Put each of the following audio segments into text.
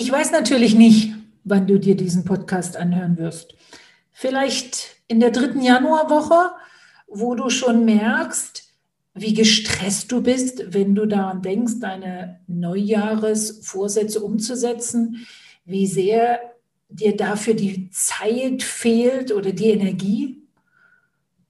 Ich weiß natürlich nicht, wann du dir diesen Podcast anhören wirst. Vielleicht in der dritten Januarwoche, wo du schon merkst, wie gestresst du bist, wenn du daran denkst, deine Neujahresvorsätze umzusetzen, wie sehr dir dafür die Zeit fehlt oder die Energie.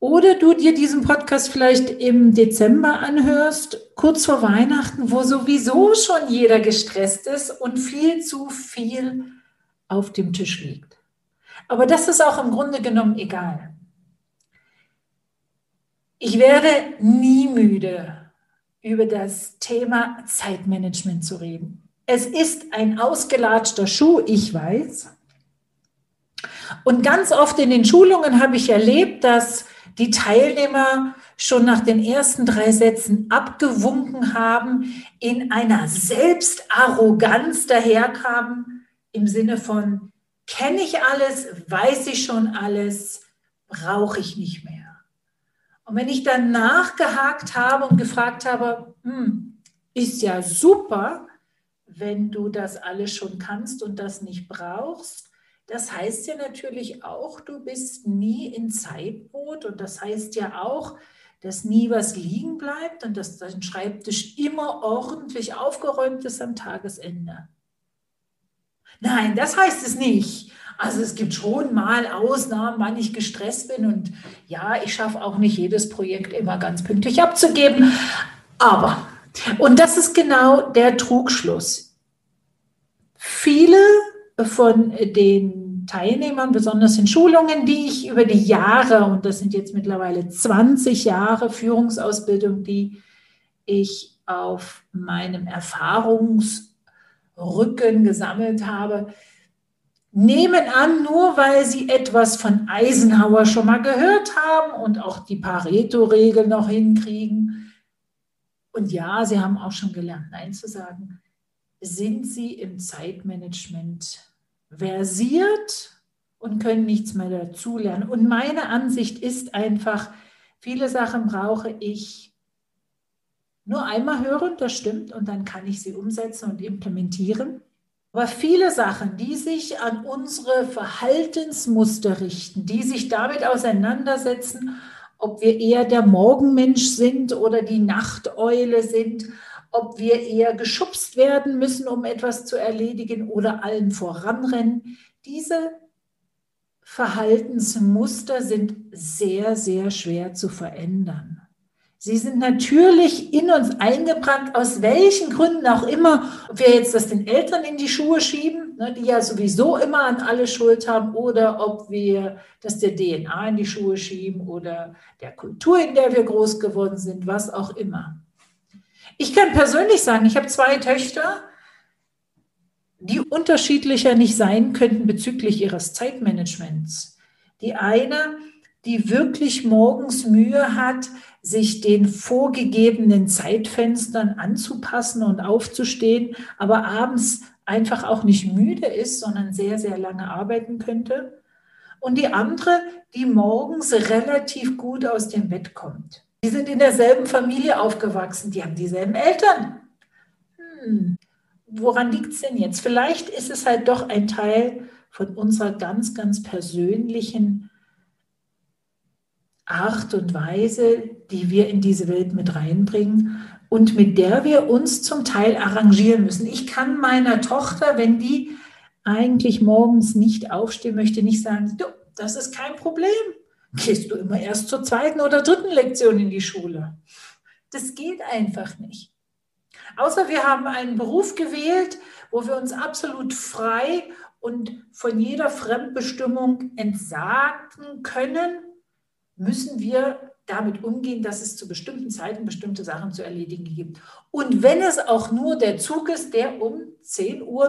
Oder du dir diesen Podcast vielleicht im Dezember anhörst, kurz vor Weihnachten, wo sowieso schon jeder gestresst ist und viel zu viel auf dem Tisch liegt. Aber das ist auch im Grunde genommen egal. Ich werde nie müde, über das Thema Zeitmanagement zu reden. Es ist ein ausgelatschter Schuh, ich weiß. Und ganz oft in den Schulungen habe ich erlebt, dass die Teilnehmer schon nach den ersten drei Sätzen abgewunken haben, in einer Selbstarroganz daherkamen, im Sinne von, kenne ich alles, weiß ich schon alles, brauche ich nicht mehr. Und wenn ich dann nachgehakt habe und gefragt habe, hm, ist ja super, wenn du das alles schon kannst und das nicht brauchst, das heißt ja natürlich auch, du bist nie in Zeitnot und das heißt ja auch, dass nie was liegen bleibt und dass dein Schreibtisch immer ordentlich aufgeräumt ist am Tagesende. Nein, das heißt es nicht. Also es gibt schon mal Ausnahmen, wann ich gestresst bin und ja, ich schaffe auch nicht jedes Projekt immer ganz pünktlich abzugeben. Aber, und das ist genau der Trugschluss. Viele von den Teilnehmern, besonders in Schulungen, die ich über die Jahre, und das sind jetzt mittlerweile 20 Jahre Führungsausbildung, die ich auf meinem Erfahrungsrücken gesammelt habe, nehmen an, nur weil sie etwas von Eisenhower schon mal gehört haben und auch die Pareto-Regel noch hinkriegen. Und ja, sie haben auch schon gelernt, Nein zu sagen. Sind sie im Zeitmanagement versiert und können nichts mehr dazulernen. Und meine Ansicht ist einfach, viele Sachen brauche ich nur einmal hören, das stimmt, und dann kann ich sie umsetzen und implementieren. Aber viele Sachen, die sich an unsere Verhaltensmuster richten, die sich damit auseinandersetzen, ob wir eher der Morgenmensch sind oder die Nachteule sind, ob wir eher geschubst werden müssen, um etwas zu erledigen oder allen voranrennen. Diese Verhaltensmuster sind sehr, sehr schwer zu verändern. Sie sind natürlich in uns eingebrannt, aus welchen Gründen auch immer. Ob wir jetzt das den Eltern in die Schuhe schieben, ne, die ja sowieso immer an alle Schuld haben, oder ob wir das der DNA in die Schuhe schieben oder der Kultur, in der wir groß geworden sind, was auch immer. Ich kann persönlich sagen, ich habe zwei Töchter, die unterschiedlicher nicht sein könnten bezüglich ihres Zeitmanagements. Die eine, die wirklich morgens Mühe hat, sich den vorgegebenen Zeitfenstern anzupassen und aufzustehen, aber abends einfach auch nicht müde ist, sondern sehr, sehr lange arbeiten könnte. Und die andere, die morgens relativ gut aus dem Bett kommt. Die sind in derselben Familie aufgewachsen, die haben dieselben Eltern. Hm, woran liegt es denn jetzt? Vielleicht ist es halt doch ein Teil von unserer ganz, ganz persönlichen Art und Weise, die wir in diese Welt mit reinbringen und mit der wir uns zum Teil arrangieren müssen. Ich kann meiner Tochter, wenn die eigentlich morgens nicht aufstehen möchte, nicht sagen, du, das ist kein Problem gehst du immer erst zur zweiten oder dritten Lektion in die Schule. Das geht einfach nicht. Außer wir haben einen Beruf gewählt, wo wir uns absolut frei und von jeder Fremdbestimmung entsagen können, müssen wir damit umgehen, dass es zu bestimmten Zeiten bestimmte Sachen zu erledigen gibt. Und wenn es auch nur der Zug ist, der um 10.03 Uhr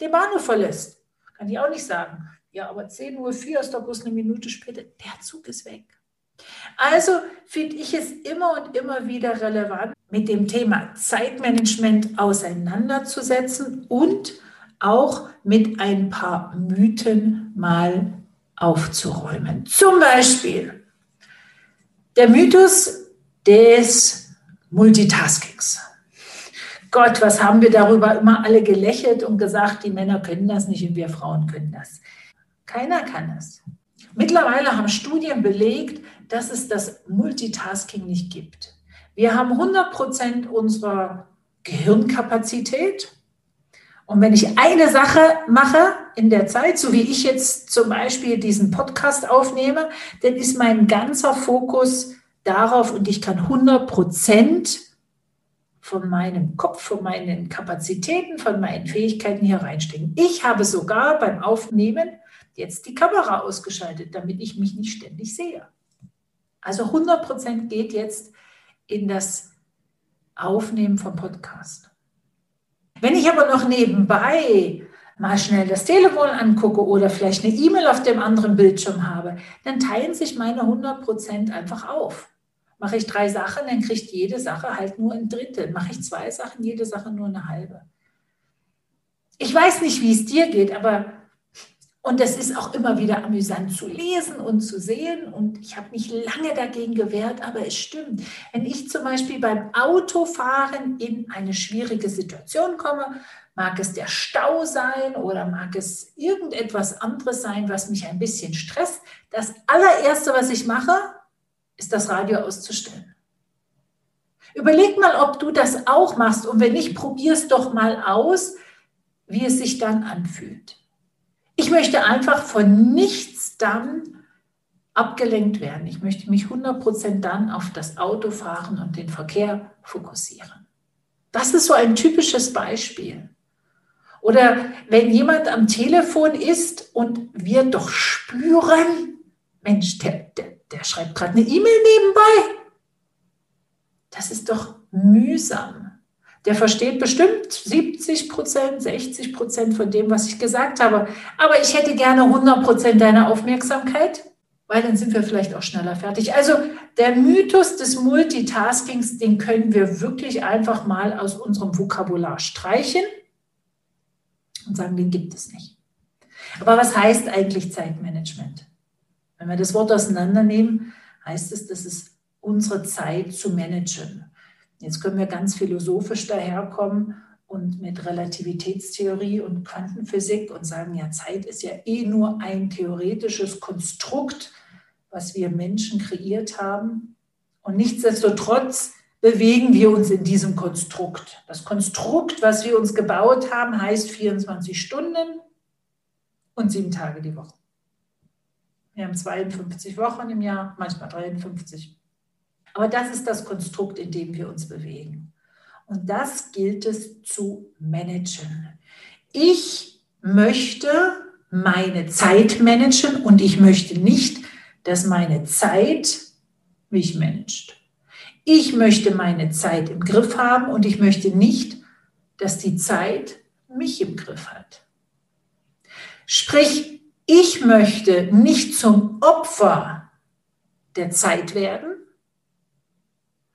den Bahnhof verlässt, kann ich auch nicht sagen. Ja, aber 10.04 Uhr ist doch bloß eine Minute später. Der Zug ist weg. Also finde ich es immer und immer wieder relevant, mit dem Thema Zeitmanagement auseinanderzusetzen und auch mit ein paar Mythen mal aufzuräumen. Zum Beispiel der Mythos des Multitaskings. Gott, was haben wir darüber immer alle gelächelt und gesagt, die Männer können das nicht und wir Frauen können das. Keiner kann es. Mittlerweile haben Studien belegt, dass es das Multitasking nicht gibt. Wir haben 100 Prozent unserer Gehirnkapazität. Und wenn ich eine Sache mache in der Zeit, so wie ich jetzt zum Beispiel diesen Podcast aufnehme, dann ist mein ganzer Fokus darauf und ich kann 100 Prozent von meinem Kopf, von meinen Kapazitäten, von meinen Fähigkeiten hier reinstecken. Ich habe sogar beim Aufnehmen jetzt die Kamera ausgeschaltet, damit ich mich nicht ständig sehe. Also 100 Prozent geht jetzt in das Aufnehmen vom Podcast. Wenn ich aber noch nebenbei mal schnell das Telefon angucke oder vielleicht eine E-Mail auf dem anderen Bildschirm habe, dann teilen sich meine 100 Prozent einfach auf. Mache ich drei Sachen, dann kriegt jede Sache halt nur ein Drittel. Mache ich zwei Sachen, jede Sache nur eine halbe. Ich weiß nicht, wie es dir geht, aber und es ist auch immer wieder amüsant zu lesen und zu sehen. Und ich habe mich lange dagegen gewehrt, aber es stimmt. Wenn ich zum Beispiel beim Autofahren in eine schwierige Situation komme, mag es der Stau sein oder mag es irgendetwas anderes sein, was mich ein bisschen stresst, das allererste, was ich mache, ist das Radio auszustellen. Überleg mal, ob du das auch machst und wenn nicht, probier es doch mal aus, wie es sich dann anfühlt. Ich möchte einfach von nichts dann abgelenkt werden. Ich möchte mich 100% dann auf das Autofahren und den Verkehr fokussieren. Das ist so ein typisches Beispiel. Oder wenn jemand am Telefon ist und wir doch spüren, Mensch, der, der, der schreibt gerade eine E-Mail nebenbei. Das ist doch mühsam. Der versteht bestimmt 70 Prozent, 60 Prozent von dem, was ich gesagt habe. Aber ich hätte gerne 100 Prozent deiner Aufmerksamkeit, weil dann sind wir vielleicht auch schneller fertig. Also der Mythos des Multitaskings, den können wir wirklich einfach mal aus unserem Vokabular streichen und sagen, den gibt es nicht. Aber was heißt eigentlich Zeitmanagement? Wenn wir das Wort auseinandernehmen, heißt es, das ist unsere Zeit zu managen. Jetzt können wir ganz philosophisch daherkommen und mit Relativitätstheorie und Quantenphysik und sagen, ja, Zeit ist ja eh nur ein theoretisches Konstrukt, was wir Menschen kreiert haben. Und nichtsdestotrotz bewegen wir uns in diesem Konstrukt. Das Konstrukt, was wir uns gebaut haben, heißt 24 Stunden und sieben Tage die Woche. Wir haben 52 Wochen im Jahr, manchmal 53. Aber das ist das Konstrukt, in dem wir uns bewegen. Und das gilt es zu managen. Ich möchte meine Zeit managen und ich möchte nicht, dass meine Zeit mich managt. Ich möchte meine Zeit im Griff haben und ich möchte nicht, dass die Zeit mich im Griff hat. Sprich, ich möchte nicht zum Opfer der Zeit werden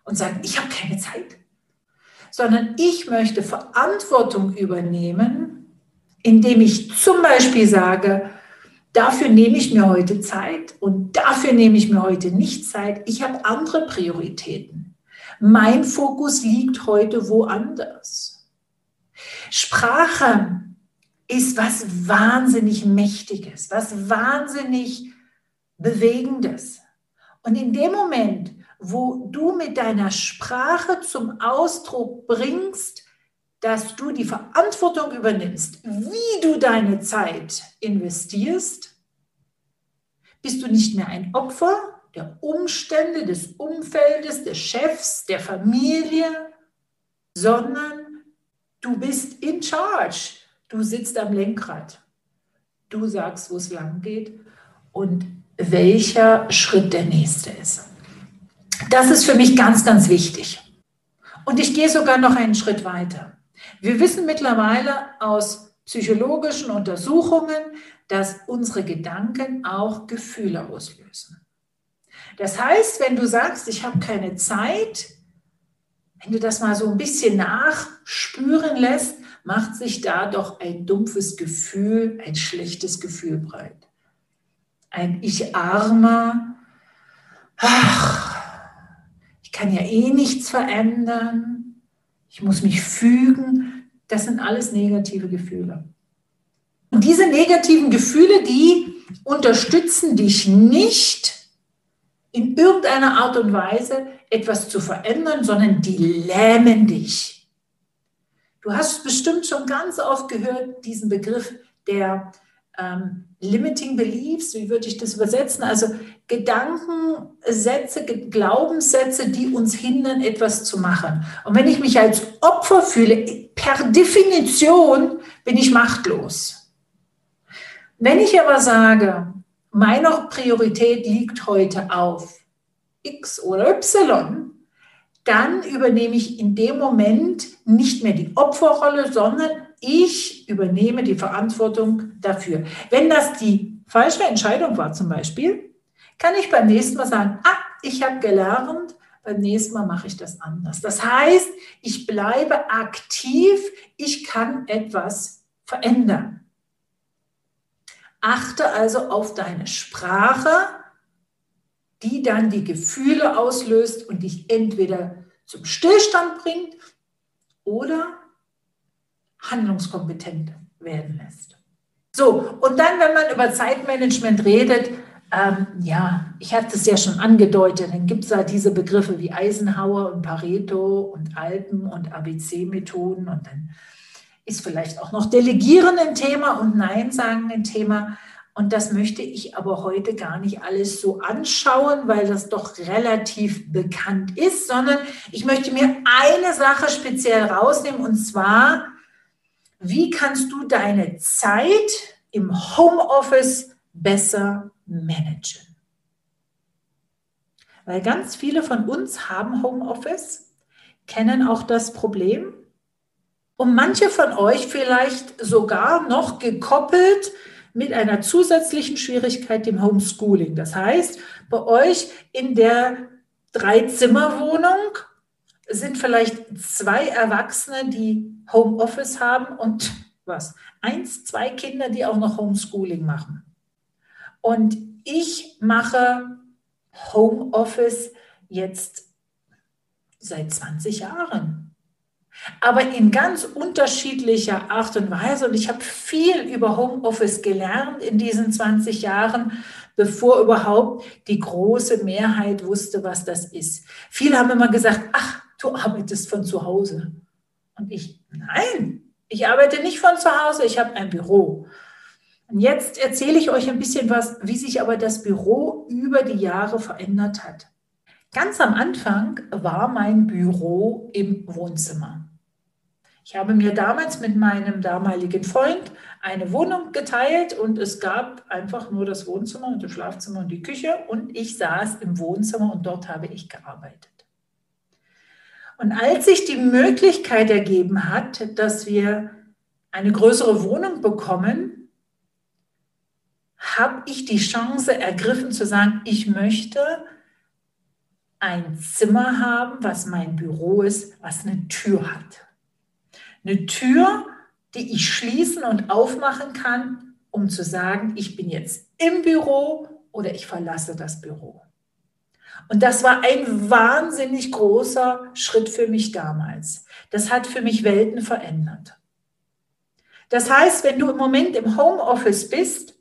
und sagen, ich habe keine Zeit, sondern ich möchte Verantwortung übernehmen, indem ich zum Beispiel sage, dafür nehme ich mir heute Zeit und dafür nehme ich mir heute nicht Zeit. Ich habe andere Prioritäten. Mein Fokus liegt heute woanders. Sprache ist was wahnsinnig Mächtiges, was wahnsinnig Bewegendes. Und in dem Moment, wo du mit deiner Sprache zum Ausdruck bringst, dass du die Verantwortung übernimmst, wie du deine Zeit investierst, bist du nicht mehr ein Opfer der Umstände, des Umfeldes, des Chefs, der Familie, sondern du bist in charge. Du sitzt am Lenkrad. Du sagst, wo es lang geht und welcher Schritt der nächste ist. Das ist für mich ganz, ganz wichtig. Und ich gehe sogar noch einen Schritt weiter. Wir wissen mittlerweile aus psychologischen Untersuchungen, dass unsere Gedanken auch Gefühle auslösen. Das heißt, wenn du sagst, ich habe keine Zeit, wenn du das mal so ein bisschen nachspüren lässt, macht sich da doch ein dumpfes Gefühl, ein schlechtes Gefühl breit. Ein Ich armer, ach, kann ja eh nichts verändern, ich muss mich fügen. Das sind alles negative Gefühle. Und diese negativen Gefühle, die unterstützen dich nicht in irgendeiner Art und Weise etwas zu verändern, sondern die lähmen dich. Du hast bestimmt schon ganz oft gehört, diesen Begriff der ähm, Limiting Beliefs, wie würde ich das übersetzen? Also Gedankensätze, Glaubenssätze, die uns hindern, etwas zu machen. Und wenn ich mich als Opfer fühle, per Definition bin ich machtlos. Wenn ich aber sage, meine Priorität liegt heute auf X oder Y, dann übernehme ich in dem Moment nicht mehr die Opferrolle, sondern ich übernehme die Verantwortung dafür. Wenn das die falsche Entscheidung war zum Beispiel, kann ich beim nächsten Mal sagen, ah, ich habe gelernt, beim nächsten Mal mache ich das anders. Das heißt, ich bleibe aktiv, ich kann etwas verändern. Achte also auf deine Sprache, die dann die Gefühle auslöst und dich entweder zum Stillstand bringt oder handlungskompetent werden lässt. So, und dann, wenn man über Zeitmanagement redet, ähm, ja, ich hatte es ja schon angedeutet, dann gibt es da diese Begriffe wie Eisenhower und Pareto und Alpen und ABC-Methoden und dann ist vielleicht auch noch Delegieren ein Thema und Nein sagen ein Thema. Und das möchte ich aber heute gar nicht alles so anschauen, weil das doch relativ bekannt ist, sondern ich möchte mir eine Sache speziell rausnehmen und zwar wie kannst du deine Zeit im Homeoffice besser managen? Weil ganz viele von uns haben Homeoffice, kennen auch das Problem und manche von euch vielleicht sogar noch gekoppelt mit einer zusätzlichen Schwierigkeit dem Homeschooling. Das heißt, bei euch in der Drei-Zimmer-Wohnung sind vielleicht zwei Erwachsene, die Homeoffice haben und was? Eins, zwei Kinder, die auch noch Homeschooling machen. Und ich mache Homeoffice jetzt seit 20 Jahren. Aber in ganz unterschiedlicher Art und Weise. Und ich habe viel über Homeoffice gelernt in diesen 20 Jahren, bevor überhaupt die große Mehrheit wusste, was das ist. Viele haben immer gesagt, ach, du arbeitest von zu Hause. Und ich, nein, ich arbeite nicht von zu Hause, ich habe ein Büro. Und jetzt erzähle ich euch ein bisschen was, wie sich aber das Büro über die Jahre verändert hat. Ganz am Anfang war mein Büro im Wohnzimmer. Ich habe mir damals mit meinem damaligen Freund eine Wohnung geteilt und es gab einfach nur das Wohnzimmer und das Schlafzimmer und die Küche und ich saß im Wohnzimmer und dort habe ich gearbeitet. Und als sich die Möglichkeit ergeben hat, dass wir eine größere Wohnung bekommen, habe ich die Chance ergriffen zu sagen, ich möchte ein Zimmer haben, was mein Büro ist, was eine Tür hat. Eine Tür, die ich schließen und aufmachen kann, um zu sagen, ich bin jetzt im Büro oder ich verlasse das Büro. Und das war ein wahnsinnig großer Schritt für mich damals. Das hat für mich Welten verändert. Das heißt, wenn du im Moment im Homeoffice bist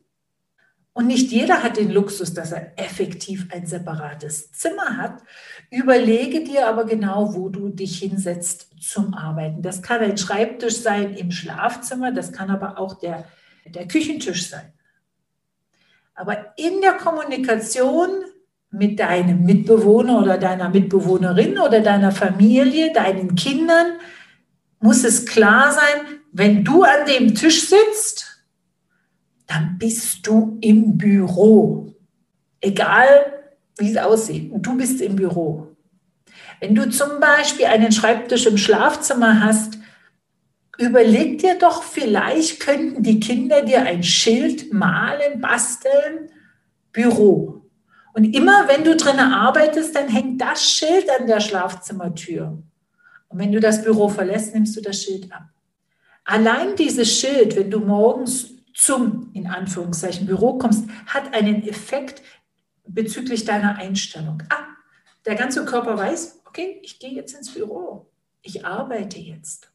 und nicht jeder hat den Luxus, dass er effektiv ein separates Zimmer hat, überlege dir aber genau, wo du dich hinsetzt zum Arbeiten. Das kann ein Schreibtisch sein im Schlafzimmer, das kann aber auch der, der Küchentisch sein. Aber in der Kommunikation mit deinem Mitbewohner oder deiner Mitbewohnerin oder deiner Familie, deinen Kindern, muss es klar sein, wenn du an dem Tisch sitzt, dann bist du im Büro. Egal, wie es aussieht. Du bist im Büro. Wenn du zum Beispiel einen Schreibtisch im Schlafzimmer hast, überleg dir doch, vielleicht könnten die Kinder dir ein Schild malen, basteln, Büro. Und immer wenn du drinnen arbeitest, dann hängt das Schild an der Schlafzimmertür. Und wenn du das Büro verlässt, nimmst du das Schild ab. Allein dieses Schild, wenn du morgens zum, in Anführungszeichen, Büro kommst, hat einen Effekt bezüglich deiner Einstellung. Ah, der ganze Körper weiß, okay, ich gehe jetzt ins Büro. ich arbeite jetzt.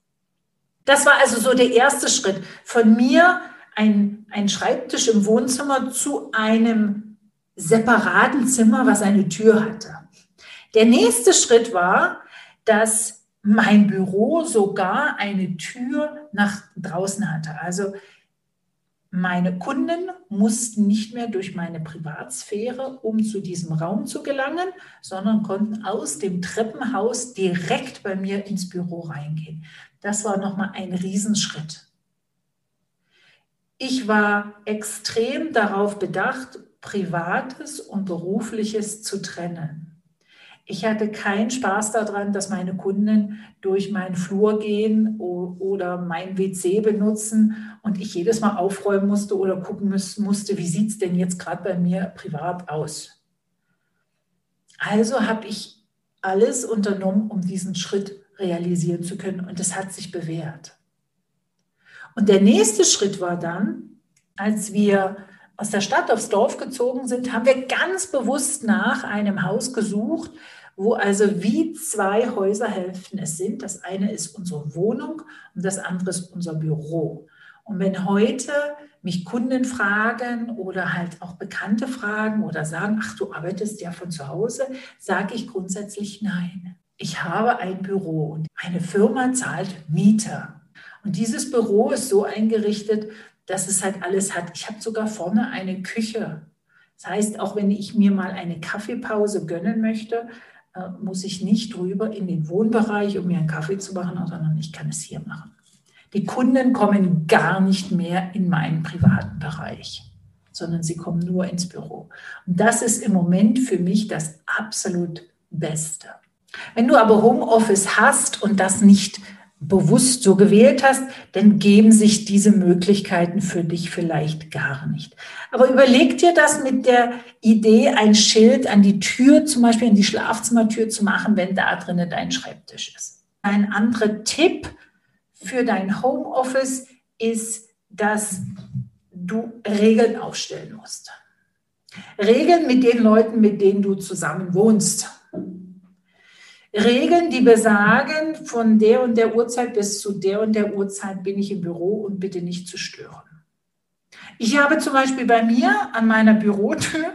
Das war also so der erste Schritt. Von mir ein, ein Schreibtisch im Wohnzimmer zu einem separaten Zimmer, was eine Tür hatte. Der nächste Schritt war, dass mein Büro sogar eine Tür nach draußen hatte. Also meine Kunden mussten nicht mehr durch meine Privatsphäre, um zu diesem Raum zu gelangen, sondern konnten aus dem Treppenhaus direkt bei mir ins Büro reingehen. Das war nochmal ein Riesenschritt. Ich war extrem darauf bedacht, Privates und Berufliches zu trennen. Ich hatte keinen Spaß daran, dass meine Kunden durch meinen Flur gehen oder mein WC benutzen und ich jedes Mal aufräumen musste oder gucken musste, wie sieht es denn jetzt gerade bei mir privat aus. Also habe ich alles unternommen, um diesen Schritt realisieren zu können und es hat sich bewährt. Und der nächste Schritt war dann, als wir aus der Stadt aufs Dorf gezogen sind, haben wir ganz bewusst nach einem Haus gesucht, wo also wie zwei Häuserhälften es sind. Das eine ist unsere Wohnung und das andere ist unser Büro. Und wenn heute mich Kunden fragen oder halt auch Bekannte fragen oder sagen, ach, du arbeitest ja von zu Hause, sage ich grundsätzlich nein. Ich habe ein Büro und eine Firma zahlt Miete. Und dieses Büro ist so eingerichtet, dass es halt alles hat. Ich habe sogar vorne eine Küche. Das heißt, auch wenn ich mir mal eine Kaffeepause gönnen möchte, äh, muss ich nicht rüber in den Wohnbereich, um mir einen Kaffee zu machen, sondern ich kann es hier machen. Die Kunden kommen gar nicht mehr in meinen privaten Bereich, sondern sie kommen nur ins Büro. Und das ist im Moment für mich das absolut Beste. Wenn du aber Homeoffice hast und das nicht bewusst so gewählt hast, dann geben sich diese Möglichkeiten für dich vielleicht gar nicht. Aber überleg dir das mit der Idee, ein Schild an die Tür, zum Beispiel an die Schlafzimmertür zu machen, wenn da drinnen dein Schreibtisch ist. Ein anderer Tipp für dein Homeoffice ist, dass du Regeln aufstellen musst. Regeln mit den Leuten, mit denen du zusammen wohnst. Regeln, die besagen, von der und der Uhrzeit bis zu der und der Uhrzeit bin ich im Büro und bitte nicht zu stören. Ich habe zum Beispiel bei mir an meiner Bürotür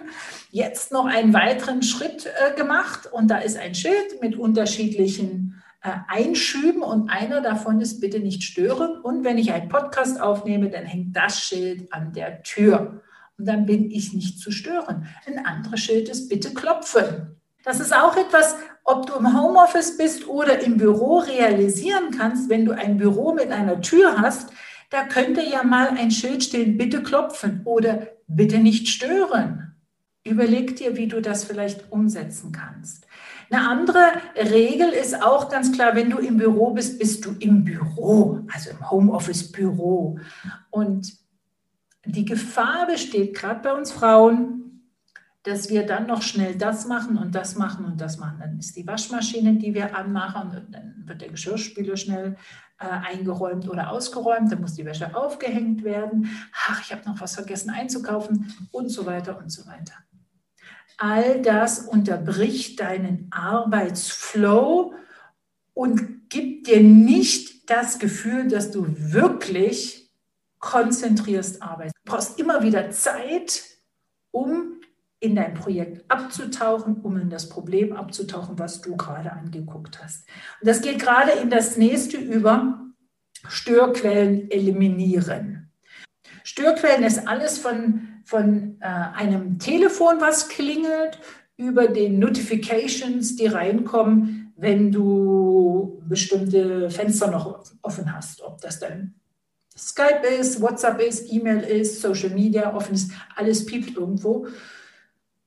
jetzt noch einen weiteren Schritt äh, gemacht und da ist ein Schild mit unterschiedlichen äh, Einschüben und einer davon ist bitte nicht stören und wenn ich einen Podcast aufnehme, dann hängt das Schild an der Tür und dann bin ich nicht zu stören. Ein anderes Schild ist bitte klopfen. Das ist auch etwas, ob du im Homeoffice bist oder im Büro realisieren kannst, wenn du ein Büro mit einer Tür hast, da könnte ja mal ein Schild stehen, bitte klopfen oder bitte nicht stören. Überleg dir, wie du das vielleicht umsetzen kannst. Eine andere Regel ist auch ganz klar, wenn du im Büro bist, bist du im Büro, also im Homeoffice-Büro. Und die Gefahr besteht gerade bei uns Frauen, dass wir dann noch schnell das machen und das machen und das machen. Dann ist die Waschmaschine, die wir anmachen, und dann wird der Geschirrspüler schnell äh, eingeräumt oder ausgeräumt, dann muss die Wäsche aufgehängt werden. Ach, ich habe noch was vergessen einzukaufen und so weiter und so weiter. All das unterbricht deinen Arbeitsflow und gibt dir nicht das Gefühl, dass du wirklich konzentrierst arbeitest. Du brauchst immer wieder Zeit, um in dein Projekt abzutauchen, um in das Problem abzutauchen, was du gerade angeguckt hast. Und das geht gerade in das nächste über Störquellen eliminieren. Störquellen ist alles von, von äh, einem Telefon, was klingelt, über den Notifications, die reinkommen, wenn du bestimmte Fenster noch offen hast. Ob das dann Skype ist, WhatsApp ist, E-Mail ist, Social Media offen ist, alles piept irgendwo.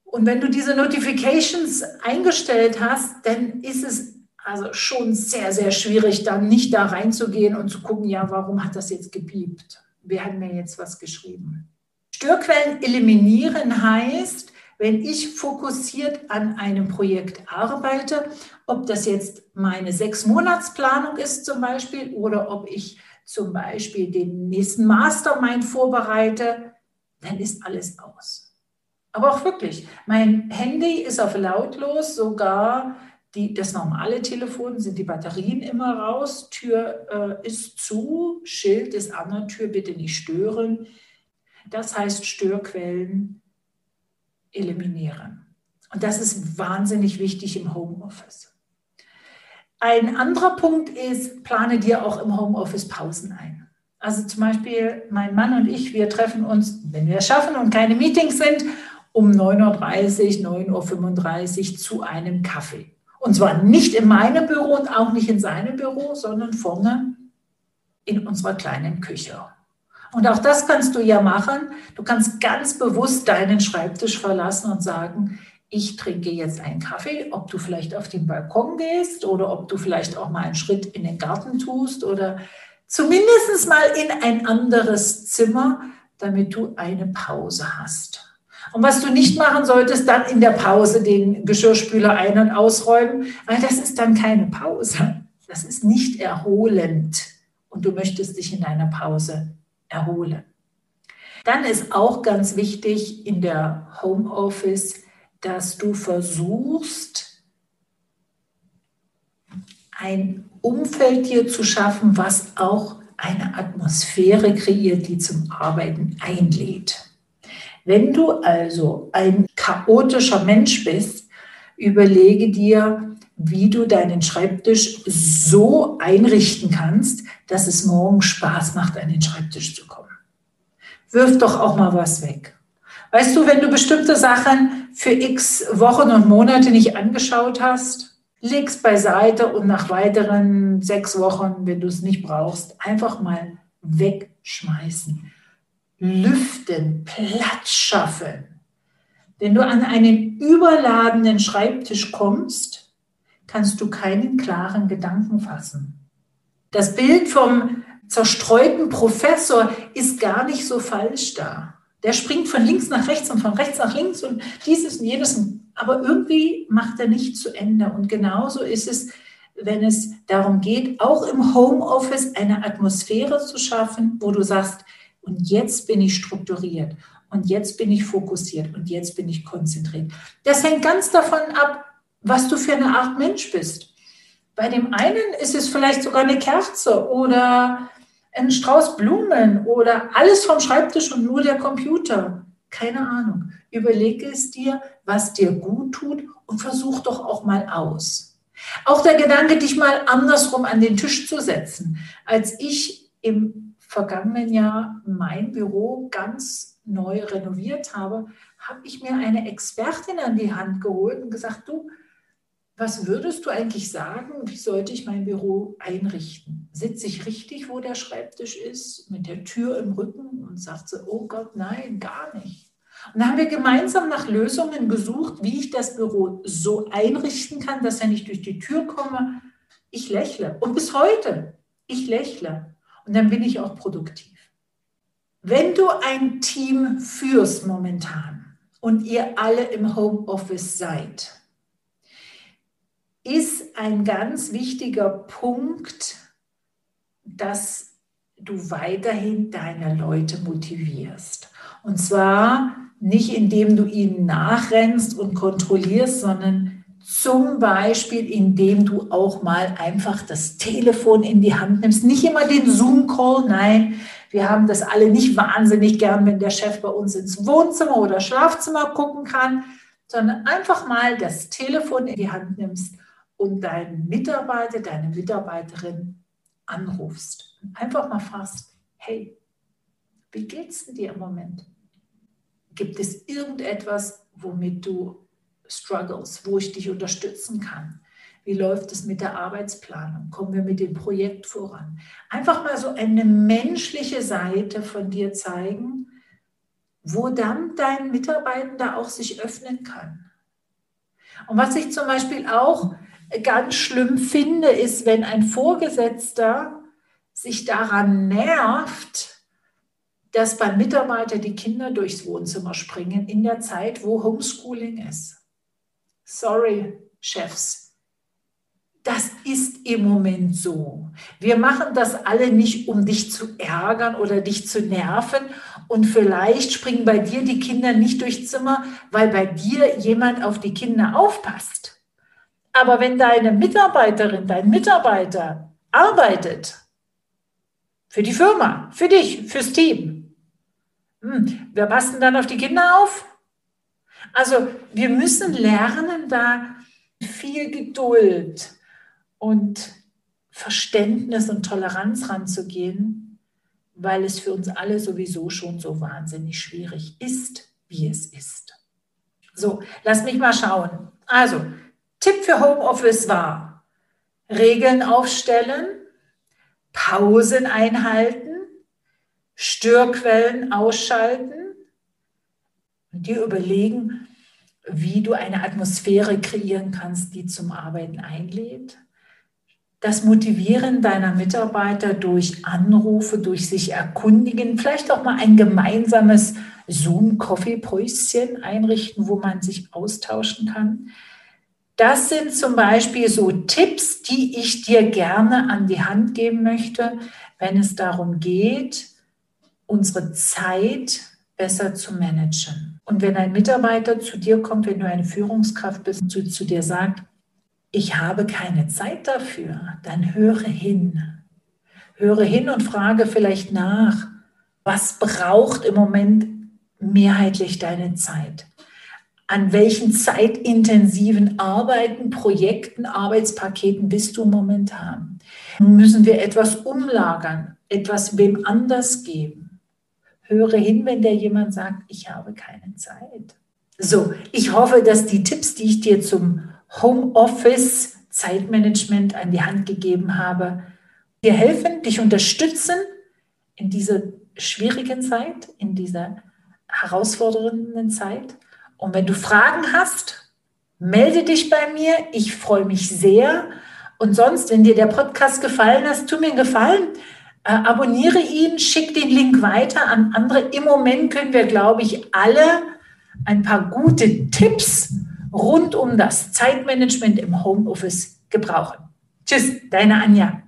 Und wenn du diese Notifications eingestellt hast, dann ist es also schon sehr, sehr schwierig, dann nicht da reinzugehen und zu gucken, ja, warum hat das jetzt gepiept? Wer hat mir jetzt was geschrieben? Störquellen eliminieren heißt, wenn ich fokussiert an einem Projekt arbeite, ob das jetzt meine Sechs-Monats-Planung ist zum Beispiel oder ob ich zum Beispiel den nächsten Mastermind vorbereite, dann ist alles aus. Aber auch wirklich, mein Handy ist auf lautlos, sogar die, das normale Telefon sind die Batterien immer raus, Tür äh, ist zu, Schild ist an der Tür, bitte nicht stören. Das heißt Störquellen eliminieren. Und das ist wahnsinnig wichtig im Homeoffice. Ein anderer Punkt ist, plane dir auch im Homeoffice Pausen ein. Also zum Beispiel mein Mann und ich, wir treffen uns, wenn wir es schaffen und keine Meetings sind, um 9.30 Uhr, 9.35 Uhr zu einem Kaffee. Und zwar nicht in meinem Büro und auch nicht in seinem Büro, sondern vorne in unserer kleinen Küche. Und auch das kannst du ja machen. Du kannst ganz bewusst deinen Schreibtisch verlassen und sagen, ich trinke jetzt einen Kaffee, ob du vielleicht auf den Balkon gehst oder ob du vielleicht auch mal einen Schritt in den Garten tust oder zumindest mal in ein anderes Zimmer, damit du eine Pause hast. Und was du nicht machen solltest, dann in der Pause den Geschirrspüler ein- und ausräumen, weil das ist dann keine Pause. Das ist nicht erholend. Und du möchtest dich in deiner Pause erholen. Dann ist auch ganz wichtig in der Homeoffice, dass du versuchst, ein Umfeld dir zu schaffen, was auch eine Atmosphäre kreiert, die zum Arbeiten einlädt. Wenn du also ein chaotischer Mensch bist, überlege dir, wie du deinen Schreibtisch so einrichten kannst, dass es morgen Spaß macht, an den Schreibtisch zu kommen. Wirf doch auch mal was weg. Weißt du, wenn du bestimmte Sachen für x Wochen und Monate nicht angeschaut hast, leg's beiseite und nach weiteren sechs Wochen, wenn du es nicht brauchst, einfach mal wegschmeißen lüften, Platz schaffen. Wenn du an einen überladenen Schreibtisch kommst, kannst du keinen klaren Gedanken fassen. Das Bild vom zerstreuten Professor ist gar nicht so falsch da. Der springt von links nach rechts und von rechts nach links und dieses und jenes. Aber irgendwie macht er nicht zu Ende. Und genauso ist es, wenn es darum geht, auch im Homeoffice eine Atmosphäre zu schaffen, wo du sagst, und jetzt bin ich strukturiert und jetzt bin ich fokussiert und jetzt bin ich konzentriert. Das hängt ganz davon ab, was du für eine Art Mensch bist. Bei dem einen ist es vielleicht sogar eine Kerze oder ein Strauß Blumen oder alles vom Schreibtisch und nur der Computer. Keine Ahnung. Überlege es dir, was dir gut tut und versuch doch auch mal aus. Auch der Gedanke, dich mal andersrum an den Tisch zu setzen. Als ich im vergangenen Jahr mein Büro ganz neu renoviert habe, habe ich mir eine Expertin an die Hand geholt und gesagt, du, was würdest du eigentlich sagen, wie sollte ich mein Büro einrichten? Sitze ich richtig, wo der Schreibtisch ist, mit der Tür im Rücken und sagt sie, oh Gott, nein, gar nicht. Und dann haben wir gemeinsam nach Lösungen gesucht, wie ich das Büro so einrichten kann, dass er nicht durch die Tür komme. Ich lächle. Und bis heute, ich lächle. Und dann bin ich auch produktiv. Wenn du ein Team führst momentan und ihr alle im Homeoffice seid, ist ein ganz wichtiger Punkt, dass du weiterhin deine Leute motivierst. Und zwar nicht indem du ihnen nachrennst und kontrollierst, sondern zum Beispiel, indem du auch mal einfach das Telefon in die Hand nimmst. Nicht immer den Zoom-Call, nein. Wir haben das alle nicht wahnsinnig gern, wenn der Chef bei uns ins Wohnzimmer oder Schlafzimmer gucken kann, sondern einfach mal das Telefon in die Hand nimmst und deinen Mitarbeiter, deine Mitarbeiterin anrufst. Einfach mal fragst, hey, wie geht's dir im Moment? Gibt es irgendetwas, womit du Struggles, wo ich dich unterstützen kann. Wie läuft es mit der Arbeitsplanung? Kommen wir mit dem Projekt voran? Einfach mal so eine menschliche Seite von dir zeigen, wo dann dein Mitarbeitender auch sich öffnen kann. Und was ich zum Beispiel auch ganz schlimm finde, ist, wenn ein Vorgesetzter sich daran nervt, dass beim Mitarbeiter die Kinder durchs Wohnzimmer springen in der Zeit, wo Homeschooling ist. Sorry, Chefs. Das ist im Moment so. Wir machen das alle nicht, um dich zu ärgern oder dich zu nerven. Und vielleicht springen bei dir die Kinder nicht durchs Zimmer, weil bei dir jemand auf die Kinder aufpasst. Aber wenn deine Mitarbeiterin, dein Mitarbeiter arbeitet für die Firma, für dich, fürs Team, hm, wer passt denn dann auf die Kinder auf? Also wir müssen lernen, da viel Geduld und Verständnis und Toleranz ranzugehen, weil es für uns alle sowieso schon so wahnsinnig schwierig ist, wie es ist. So, lass mich mal schauen. Also, Tipp für Homeoffice war, Regeln aufstellen, Pausen einhalten, Störquellen ausschalten und dir überlegen, wie du eine Atmosphäre kreieren kannst, die zum Arbeiten einlädt. Das Motivieren deiner Mitarbeiter durch Anrufe, durch sich erkundigen, vielleicht auch mal ein gemeinsames Zoom-Coffee-Päuschen einrichten, wo man sich austauschen kann. Das sind zum Beispiel so Tipps, die ich dir gerne an die Hand geben möchte, wenn es darum geht, unsere Zeit besser zu managen. Und wenn ein Mitarbeiter zu dir kommt, wenn du eine Führungskraft bist und zu, zu dir sagt, ich habe keine Zeit dafür, dann höre hin. Höre hin und frage vielleicht nach, was braucht im Moment mehrheitlich deine Zeit? An welchen zeitintensiven Arbeiten, Projekten, Arbeitspaketen bist du momentan? Müssen wir etwas umlagern, etwas wem anders geben? Höre hin, wenn der jemand sagt, ich habe keine Zeit. So, ich hoffe, dass die Tipps, die ich dir zum Homeoffice Zeitmanagement an die Hand gegeben habe, dir helfen, dich unterstützen in dieser schwierigen Zeit, in dieser herausfordernden Zeit. Und wenn du Fragen hast, melde dich bei mir. Ich freue mich sehr. Und sonst, wenn dir der Podcast gefallen hat, tu mir einen Gefallen. Äh, abonniere ihn, schick den Link weiter an andere. Im Moment können wir, glaube ich, alle ein paar gute Tipps rund um das Zeitmanagement im Homeoffice gebrauchen. Tschüss, deine Anja.